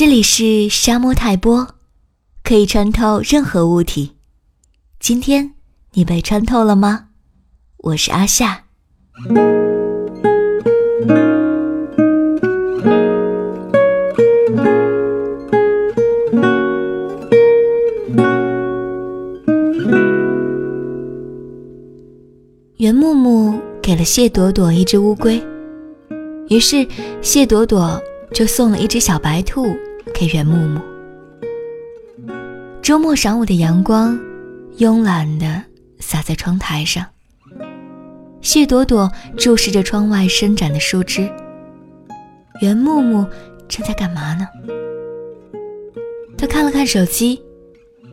这里是沙漠泰波，可以穿透任何物体。今天你被穿透了吗？我是阿夏。袁木木给了谢朵朵一只乌龟，于是谢朵朵就送了一只小白兔。给袁木木。周末晌午的阳光，慵懒地洒在窗台上。谢朵朵注视着窗外伸展的树枝。袁木木正在干嘛呢？他看了看手机，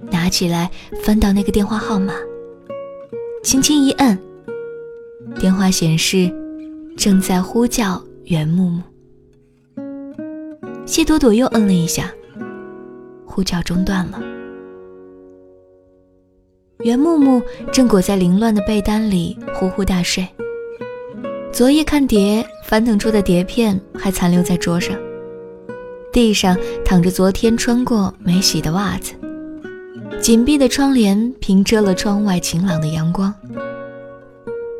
拿起来翻到那个电话号码，轻轻一摁，电话显示正在呼叫袁木木。谢朵朵又摁了一下，呼叫中断了。袁木木正裹在凌乱的被单里呼呼大睡。昨夜看碟翻腾出的碟片还残留在桌上，地上躺着昨天穿过没洗的袜子，紧闭的窗帘平遮了窗外晴朗的阳光。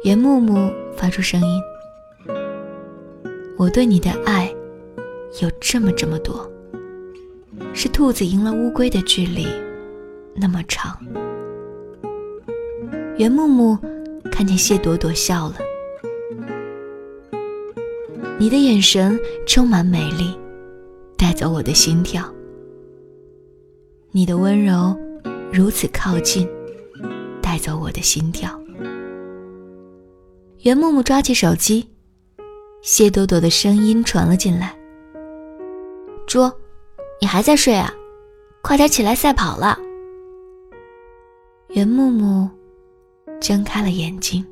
袁木木发出声音：“我对你的爱。”有这么这么多，是兔子赢了乌龟的距离那么长。袁木木看见谢朵朵笑了，你的眼神充满美丽，带走我的心跳。你的温柔如此靠近，带走我的心跳。袁木木抓起手机，谢朵朵的声音传了进来。猪，你还在睡啊？快点起来赛跑了。袁木木睁开了眼睛。